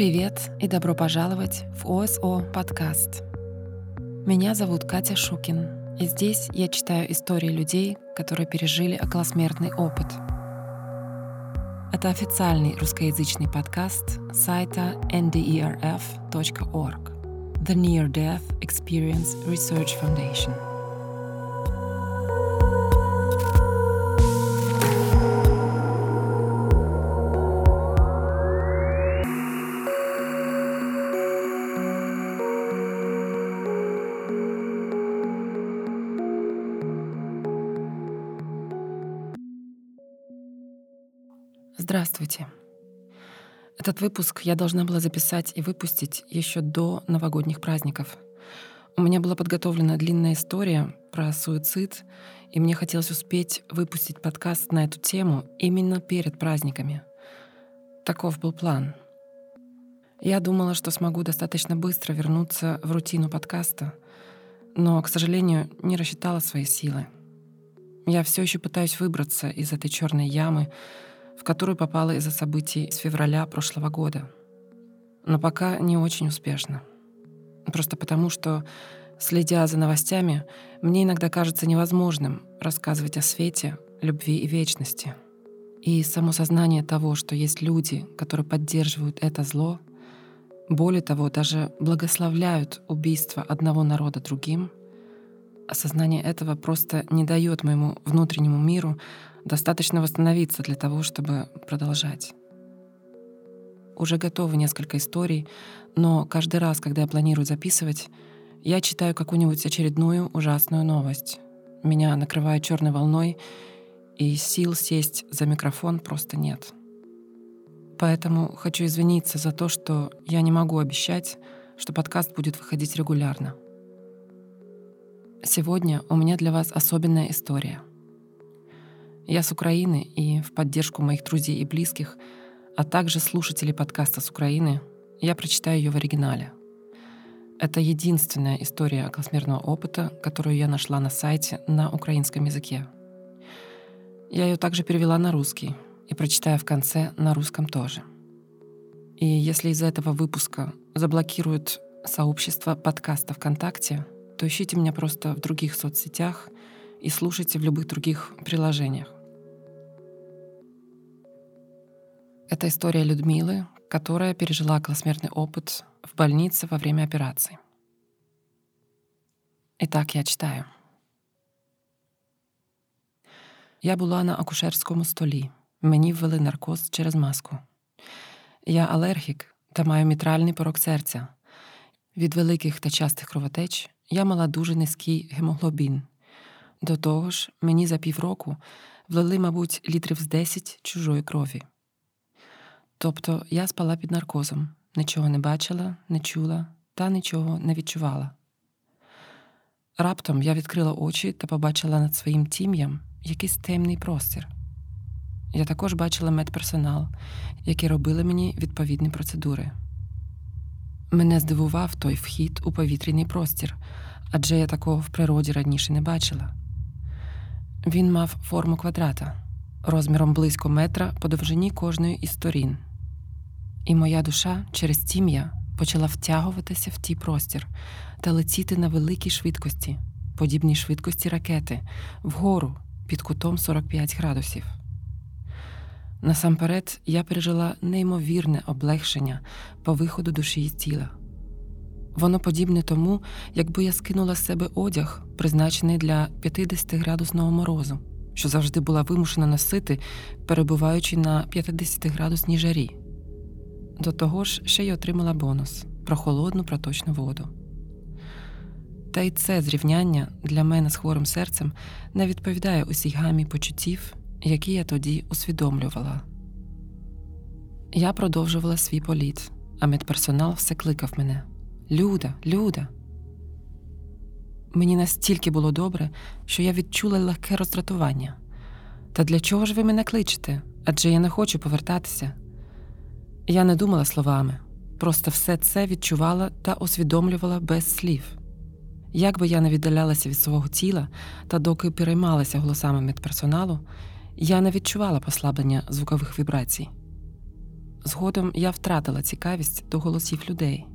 Привет и добро пожаловать в ОСО подкаст. Меня зовут Катя Шукин, и здесь я читаю истории людей, которые пережили околосмертный опыт. Это официальный русскоязычный подкаст сайта nderf.org The Near Death Experience Research Foundation. Здравствуйте. Этот выпуск я должна была записать и выпустить еще до новогодних праздников. У меня была подготовлена длинная история про суицид, и мне хотелось успеть выпустить подкаст на эту тему именно перед праздниками. Таков был план. Я думала, что смогу достаточно быстро вернуться в рутину подкаста, но, к сожалению, не рассчитала свои силы. Я все еще пытаюсь выбраться из этой черной ямы, в которую попала из-за событий с февраля прошлого года. Но пока не очень успешно. Просто потому, что, следя за новостями, мне иногда кажется невозможным рассказывать о свете, любви и вечности. И само сознание того, что есть люди, которые поддерживают это зло, более того, даже благословляют убийство одного народа другим, осознание этого просто не дает моему внутреннему миру достаточно восстановиться для того, чтобы продолжать. Уже готовы несколько историй, но каждый раз, когда я планирую записывать, я читаю какую-нибудь очередную ужасную новость. Меня накрывает черной волной, и сил сесть за микрофон просто нет. Поэтому хочу извиниться за то, что я не могу обещать, что подкаст будет выходить регулярно. Сегодня у меня для вас особенная история — я с Украины, и в поддержку моих друзей и близких, а также слушателей подкаста с Украины, я прочитаю ее в оригинале. Это единственная история околосмертного опыта, которую я нашла на сайте на украинском языке. Я ее также перевела на русский и прочитаю в конце на русском тоже. И если из-за этого выпуска заблокируют сообщество подкаста ВКонтакте, то ищите меня просто в других соцсетях и слушайте в любых других приложениях. Это история Людмилы, которая пережила околосмертный опыт в больнице во время операции. Итак, я читаю. Я була на акушерському столі. Мені ввели наркоз через маску. Я алергік та маю мітральний порок серця. Від великих та частих кровотеч я мала дуже низький гемоглобін. до того ж, мені за півроку влили, мабуть, літрів з 10 чужої крові. Тобто я спала під наркозом, нічого не бачила, не чула та нічого не відчувала. Раптом я відкрила очі та побачила над своїм тім'ям якийсь темний простір. Я також бачила медперсонал, які робили мені відповідні процедури. Мене здивував той вхід у повітряний простір, адже я такого в природі раніше не бачила. Він мав форму квадрата розміром близько метра по довжині кожної із сторін. І моя душа через тім'я почала втягуватися в ті простір та летіти на великій швидкості, подібній швидкості ракети, вгору під кутом 45 градусів. Насамперед я пережила неймовірне облегшення по виходу душі з тіла. Воно подібне тому, якби я скинула з себе одяг, призначений для 50 градусного морозу, що завжди була вимушена носити, перебуваючи на 50 градусній жарі. До того ж, ще й отримала бонус про холодну проточну воду. Та й це зрівняння для мене з хворим серцем не відповідає усій гамі почуттів, які я тоді усвідомлювала. Я продовжувала свій політ, а медперсонал все кликав мене Люда, Люда. Мені настільки було добре, що я відчула легке роздратування. Та для чого ж ви мене кличете? Адже я не хочу повертатися. Я не думала словами, просто все це відчувала та усвідомлювала без слів. Як би я не віддалялася від свого тіла та доки переймалася голосами медперсоналу, я не відчувала послаблення звукових вібрацій. Згодом я втратила цікавість до голосів людей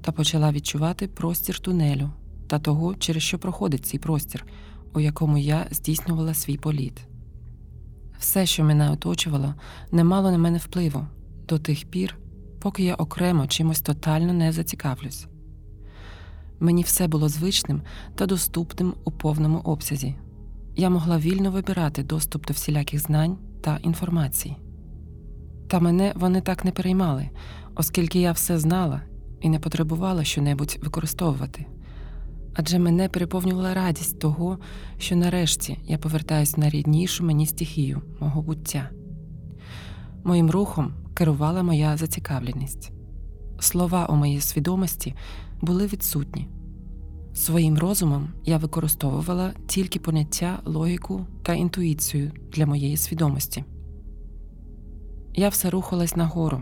та почала відчувати простір тунелю та того, через що проходить цей простір, у якому я здійснювала свій політ. Все, що мене оточувало, не мало на мене впливу до тих пір, поки я окремо чимось тотально не зацікавлюсь. Мені все було звичним та доступним у повному обсязі. Я могла вільно вибирати доступ до всіляких знань та інформації. Та мене вони так не переймали, оскільки я все знала і не потребувала щонебудь використовувати. Адже мене переповнювала радість того, що нарешті я повертаюсь на ріднішу мені стихію мого буття. Моїм рухом керувала моя зацікавленість. Слова у моїй свідомості були відсутні. Своїм розумом я використовувала тільки поняття, логіку та інтуїцію для моєї свідомості. Я все рухалась нагору,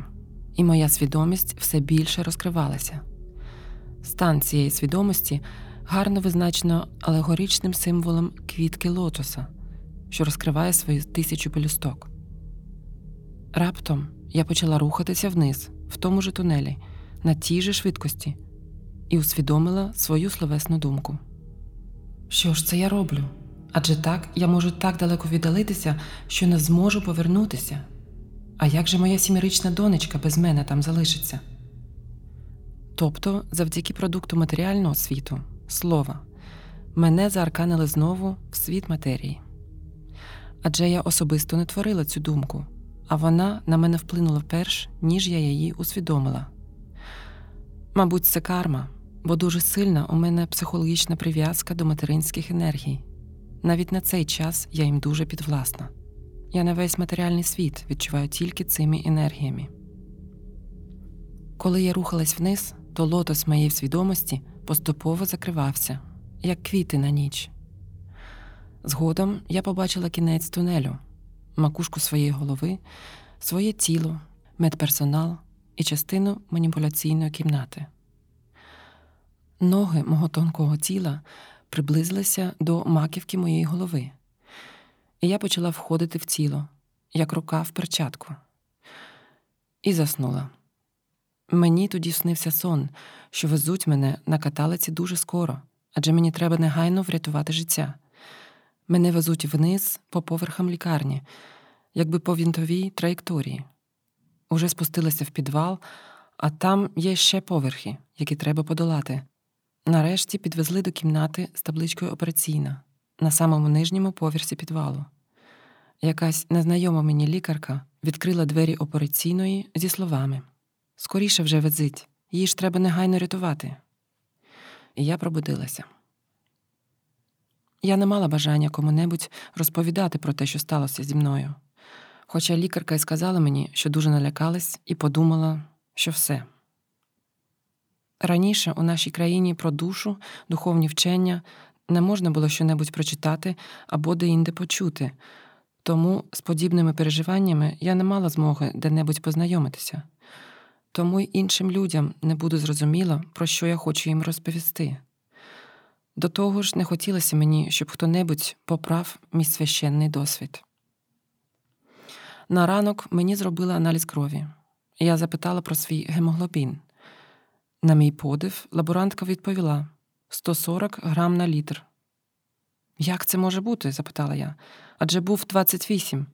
і моя свідомість все більше розкривалася. Стан цієї свідомості гарно визначено алегоричним символом квітки лотоса, що розкриває свої тисячу пелюсток. Раптом я почала рухатися вниз, в тому ж тунелі, на тій же швидкості, і усвідомила свою словесну думку. Що ж це я роблю? Адже так я можу так далеко віддалитися, що не зможу повернутися. А як же моя сімирична донечка без мене там залишиться? Тобто, завдяки продукту матеріального світу, слова, мене заарканили знову в світ матерії. Адже я особисто не творила цю думку, а вона на мене вплинула перш, ніж я її усвідомила. Мабуть, це карма, бо дуже сильна у мене психологічна прив'язка до материнських енергій. Навіть на цей час я їм дуже підвласна. Я на весь матеріальний світ відчуваю тільки цими енергіями. Коли я рухалась вниз, то лотос моєї свідомості поступово закривався, як квіти на ніч. Згодом я побачила кінець тунелю, макушку своєї голови, своє тіло, медперсонал і частину маніпуляційної кімнати. Ноги мого тонкого тіла приблизилися до маківки моєї голови, і я почала входити в тіло, як рука в перчатку, і заснула. Мені тоді снився сон, що везуть мене на каталиці дуже скоро, адже мені треба негайно врятувати життя. Мене везуть вниз по поверхам лікарні, якби по вінтовій траєкторії. Уже спустилася в підвал, а там є ще поверхи, які треба подолати. Нарешті підвезли до кімнати з табличкою операційна на самому нижньому поверсі підвалу. Якась незнайома мені лікарка відкрила двері операційної зі словами. Скоріше вже везить, її ж треба негайно рятувати. І я пробудилася. Я не мала бажання кому-небудь розповідати про те, що сталося зі мною. Хоча лікарка й сказала мені, що дуже налякалась, і подумала, що все. Раніше у нашій країні про душу, духовні вчення не можна було щонебудь прочитати або деінде почути, тому з подібними переживаннями я не мала змоги де-небудь познайомитися тому й іншим людям не буду зрозуміла, про що я хочу їм розповісти. До того ж, не хотілося мені, щоб хто-небудь поправ мій священний досвід. На ранок мені зробили аналіз крові. Я запитала про свій гемоглобін. На мій подив, лаборантка відповіла 140 грам на літр. Як це може бути? запитала я. Адже був 28.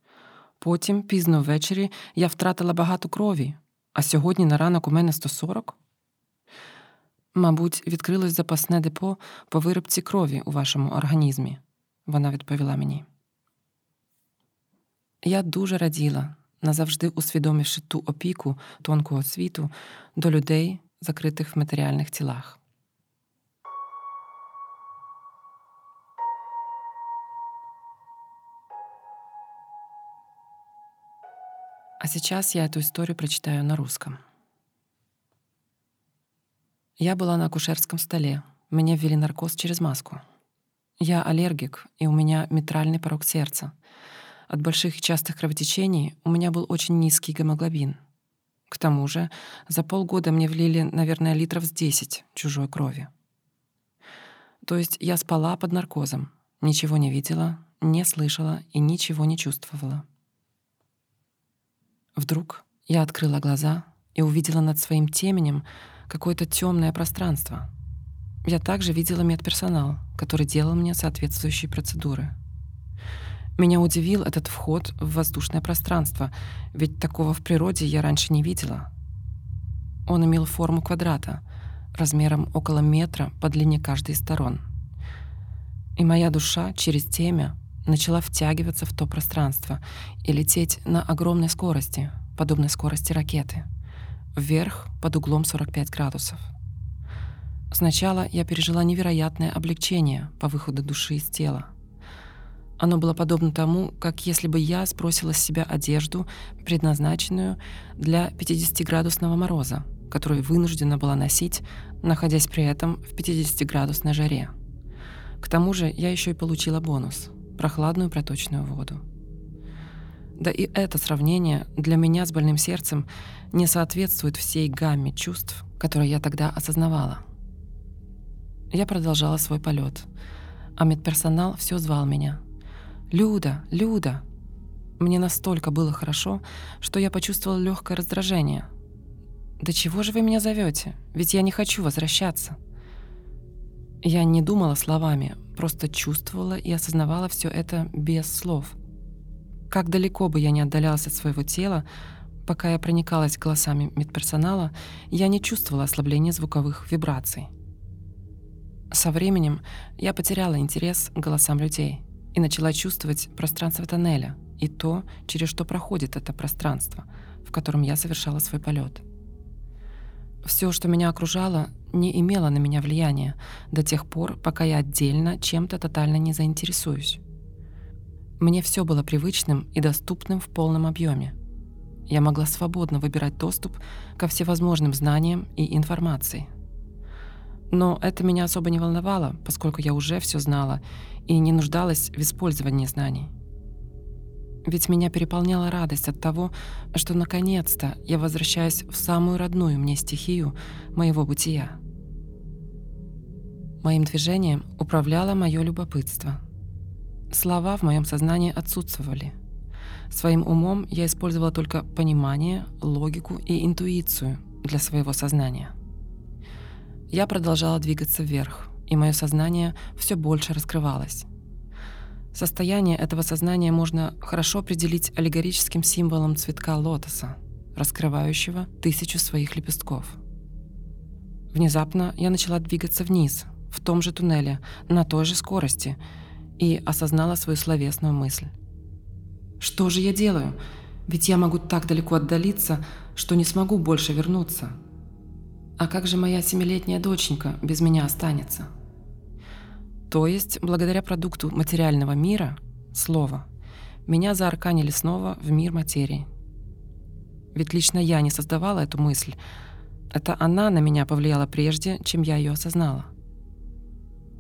Потім, пізно ввечері, я втратила багато крові, а сьогодні на ранок у мене 140? Мабуть, відкрилось запасне депо по виробці крові у вашому організмі, вона відповіла мені. Я дуже раділа, назавжди усвідомивши ту опіку тонкого світу до людей, закритих в матеріальних тілах. А сейчас я эту историю прочитаю на русском. Я была на акушерском столе. Меня ввели наркоз через маску. Я аллергик, и у меня митральный порог сердца. От больших и частых кровотечений у меня был очень низкий гемоглобин. К тому же за полгода мне влили, наверное, литров с 10 чужой крови. То есть я спала под наркозом, ничего не видела, не слышала и ничего не чувствовала. Вдруг Я открыла глаза и увидела над своим теменем какое-то темное пространство. Я также видела медперсонал, который делал мне соответствующие процедуры. Меня удивил этот вход в воздушное пространство, ведь такого в природе я раньше не видела. Он имел форму квадрата, размером около метра по длине каждой из сторон. И моя душа через темя начала втягиваться в то пространство и лететь на огромной скорости, подобной скорости ракеты, вверх под углом 45 градусов. Сначала я пережила невероятное облегчение по выходу души из тела. Оно было подобно тому, как если бы я сбросила с себя одежду, предназначенную для 50-градусного мороза, которую вынуждена была носить, находясь при этом в 50-градусной жаре. К тому же я еще и получила бонус — прохладную проточную воду. Да и это сравнение для меня с больным сердцем не соответствует всей гамме чувств, которые я тогда осознавала. Я продолжала свой полет, а медперсонал все звал меня. «Люда! Люда!» Мне настолько было хорошо, что я почувствовала легкое раздражение. «Да чего же вы меня зовете? Ведь я не хочу возвращаться!» Я не думала словами, просто чувствовала и осознавала все это без слов. Как далеко бы я ни отдалялась от своего тела, пока я проникалась голосами медперсонала, я не чувствовала ослабления звуковых вибраций. Со временем я потеряла интерес к голосам людей — и начала чувствовать пространство тоннеля и то, через что проходит это пространство, в котором я совершала свой полет. Все, что меня окружало, не имело на меня влияния до тех пор, пока я отдельно чем-то тотально не заинтересуюсь. Мне все было привычным и доступным в полном объеме. Я могла свободно выбирать доступ ко всевозможным знаниям и информации. Но это меня особо не волновало, поскольку я уже все знала и не нуждалась в использовании знаний. Ведь меня переполняла радость от того, что наконец-то я возвращаюсь в самую родную мне стихию моего бытия. Моим движением управляло мое любопытство. Слова в моем сознании отсутствовали. Своим умом я использовала только понимание, логику и интуицию для своего сознания. Я продолжала двигаться вверх, и мое сознание все больше раскрывалось. Состояние этого сознания можно хорошо определить аллегорическим символом цветка лотоса, раскрывающего тысячу своих лепестков. Внезапно я начала двигаться вниз, в том же туннеле, на той же скорости, и осознала свою словесную мысль. «Что же я делаю? Ведь я могу так далеко отдалиться, что не смогу больше вернуться. А как же моя семилетняя доченька без меня останется? То есть, благодаря продукту материального мира, слова, меня заарканили снова в мир материи. Ведь лично я не создавала эту мысль. Это она на меня повлияла прежде, чем я ее осознала.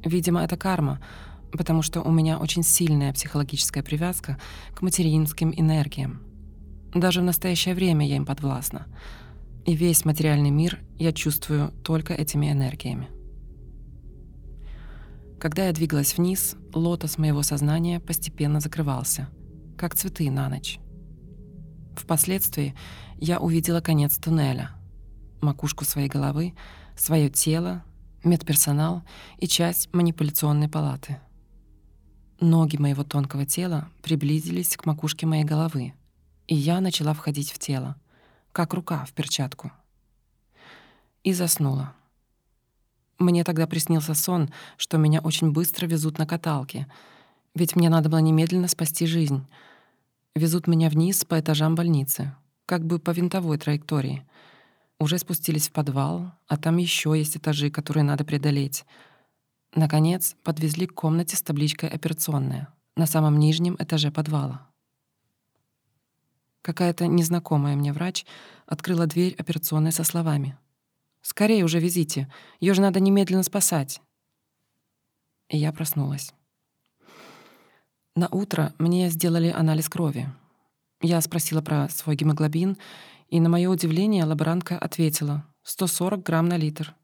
Видимо, это карма, потому что у меня очень сильная психологическая привязка к материнским энергиям. Даже в настоящее время я им подвластна — и весь материальный мир я чувствую только этими энергиями. Когда я двигалась вниз, лотос моего сознания постепенно закрывался, как цветы на ночь. Впоследствии я увидела конец туннеля, макушку своей головы, свое тело, медперсонал и часть манипуляционной палаты. Ноги моего тонкого тела приблизились к макушке моей головы, и я начала входить в тело — как рука в перчатку. И заснула. Мне тогда приснился сон, что меня очень быстро везут на каталке, ведь мне надо было немедленно спасти жизнь. Везут меня вниз по этажам больницы, как бы по винтовой траектории. Уже спустились в подвал, а там еще есть этажи, которые надо преодолеть. Наконец, подвезли к комнате с табличкой «Операционная» на самом нижнем этаже подвала. Какая-то незнакомая мне врач открыла дверь операционной со словами. «Скорее уже везите, ее же надо немедленно спасать». И я проснулась. На утро мне сделали анализ крови. Я спросила про свой гемоглобин, и на мое удивление лаборантка ответила 140 грамм на литр.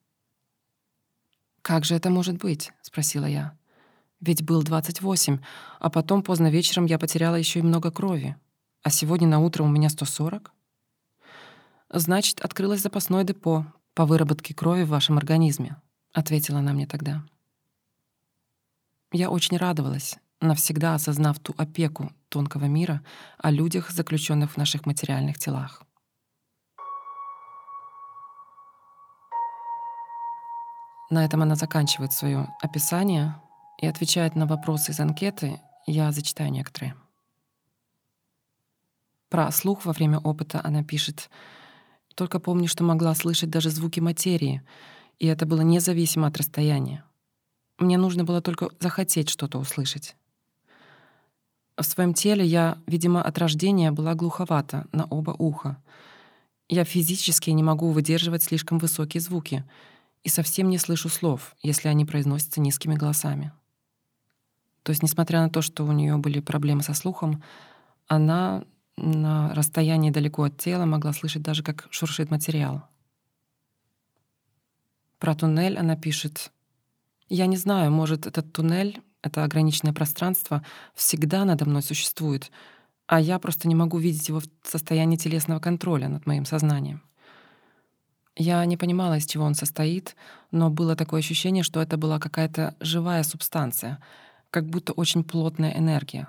«Как же это может быть?» — спросила я. «Ведь был 28, а потом поздно вечером я потеряла еще и много крови» а сегодня на утро у меня 140? Значит, открылось запасное депо по выработке крови в вашем организме, ответила она мне тогда. Я очень радовалась, навсегда осознав ту опеку тонкого мира о людях, заключенных в наших материальных телах. На этом она заканчивает свое описание и отвечает на вопросы из анкеты. Я зачитаю некоторые. Про слух во время опыта она пишет «Только помню, что могла слышать даже звуки материи, и это было независимо от расстояния. Мне нужно было только захотеть что-то услышать. В своем теле я, видимо, от рождения была глуховата на оба уха. Я физически не могу выдерживать слишком высокие звуки — и совсем не слышу слов, если они произносятся низкими голосами. То есть, несмотря на то, что у нее были проблемы со слухом, она на расстоянии далеко от тела могла слышать даже, как шуршит материал. Про туннель она пишет «Я не знаю, может, этот туннель, это ограниченное пространство, всегда надо мной существует, а я просто не могу видеть его в состоянии телесного контроля над моим сознанием. Я не понимала, из чего он состоит, но было такое ощущение, что это была какая-то живая субстанция, как будто очень плотная энергия.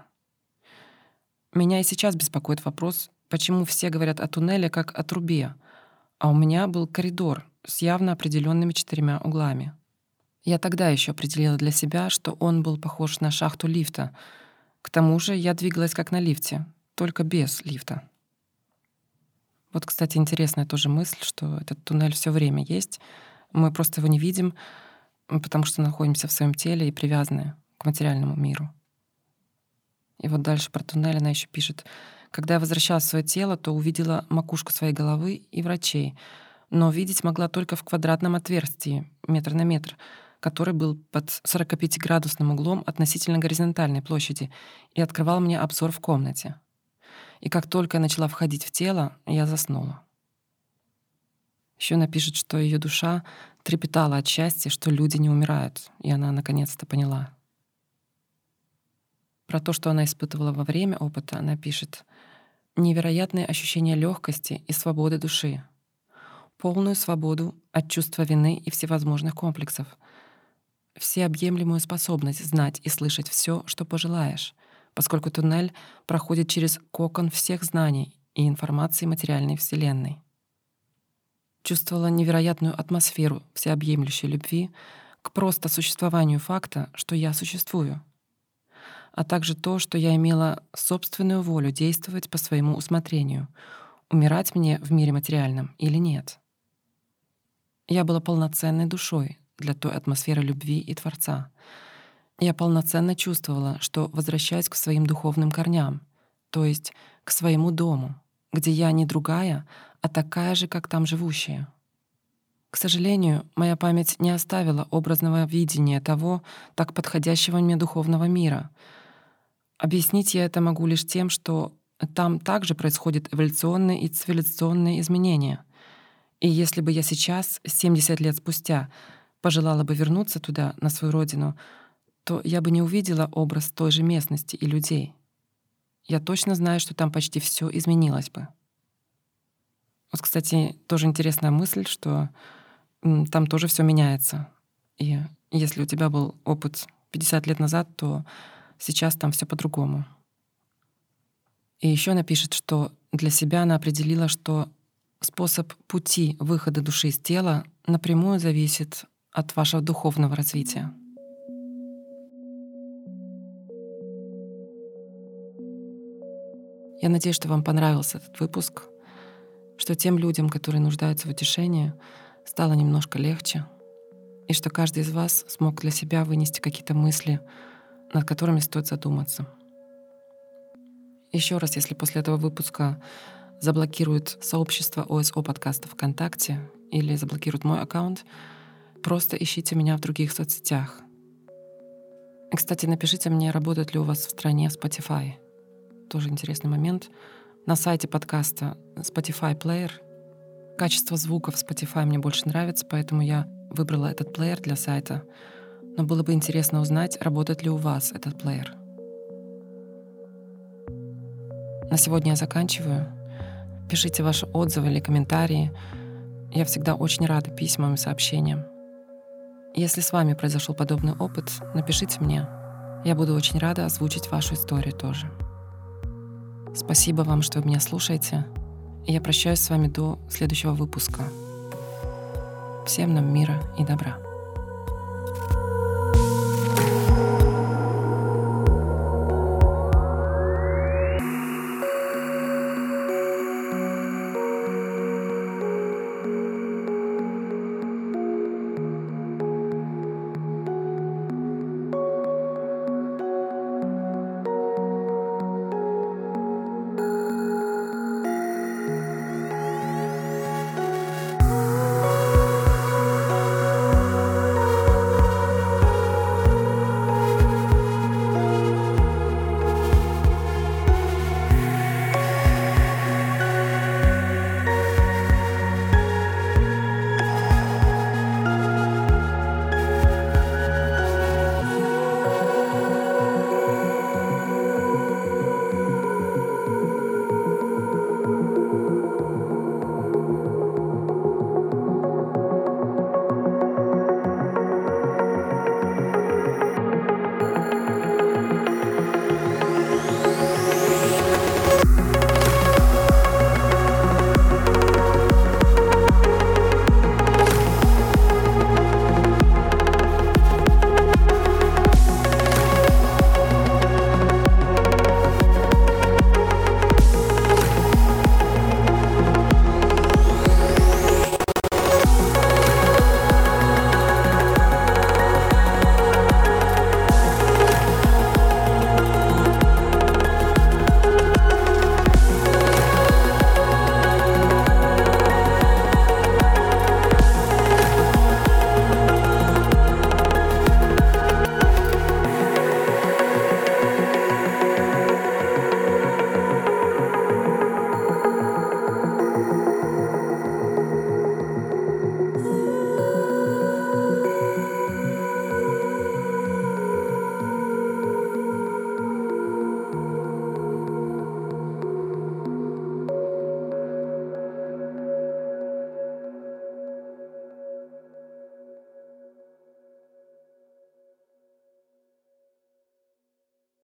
Меня и сейчас беспокоит вопрос, почему все говорят о туннеле как о трубе, а у меня был коридор с явно определенными четырьмя углами. Я тогда еще определила для себя, что он был похож на шахту лифта. К тому же я двигалась как на лифте, только без лифта. Вот, кстати, интересная тоже мысль, что этот туннель все время есть. Мы просто его не видим, потому что находимся в своем теле и привязаны к материальному миру. И вот дальше про туннель она еще пишет. Когда я возвращалась в свое тело, то увидела макушку своей головы и врачей, но видеть могла только в квадратном отверстии, метр на метр, который был под 45-градусным углом относительно горизонтальной площади и открывал мне обзор в комнате и как только я начала входить в тело, я заснула. Еще она пишет, что ее душа трепетала от счастья, что люди не умирают, и она наконец-то поняла. Про то, что она испытывала во время опыта, она пишет. Невероятные ощущения легкости и свободы души, полную свободу от чувства вины и всевозможных комплексов, всеобъемлемую способность знать и слышать все, что пожелаешь, поскольку туннель проходит через кокон всех знаний и информации материальной Вселенной. Чувствовала невероятную атмосферу всеобъемлющей любви к просто существованию факта, что я существую, а также то, что я имела собственную волю действовать по своему усмотрению, умирать мне в мире материальном или нет. Я была полноценной душой для той атмосферы любви и Творца — я полноценно чувствовала, что возвращаюсь к своим духовным корням, то есть к своему дому, где я не другая, а такая же, как там живущая. К сожалению, моя память не оставила образного видения того, так подходящего мне духовного мира. Объяснить я это могу лишь тем, что там также происходят эволюционные и цивилизационные изменения. И если бы я сейчас, 70 лет спустя, пожелала бы вернуться туда, на свою родину, то я бы не увидела образ той же местности и людей. Я точно знаю, что там почти все изменилось бы. Вот, кстати, тоже интересная мысль, что там тоже все меняется. И если у тебя был опыт 50 лет назад, то сейчас там все по-другому. И еще она пишет, что для себя она определила, что способ пути выхода души из тела напрямую зависит от вашего духовного развития. Я надеюсь, что вам понравился этот выпуск, что тем людям, которые нуждаются в утешении, стало немножко легче, и что каждый из вас смог для себя вынести какие-то мысли, над которыми стоит задуматься. Еще раз, если после этого выпуска заблокируют сообщество ОСО подкаста ВКонтакте или заблокируют мой аккаунт, просто ищите меня в других соцсетях. И, кстати, напишите мне, работает ли у вас в стране Spotify — тоже интересный момент. На сайте подкаста Spotify Player качество звука в Spotify мне больше нравится, поэтому я выбрала этот плеер для сайта. Но было бы интересно узнать, работает ли у вас этот плеер. На сегодня я заканчиваю. Пишите ваши отзывы или комментарии. Я всегда очень рада письмам и сообщениям. Если с вами произошел подобный опыт, напишите мне. Я буду очень рада озвучить вашу историю тоже. Спасибо вам, что вы меня слушаете. я прощаюсь с вами до следующего выпуска. Всем нам мира и добра.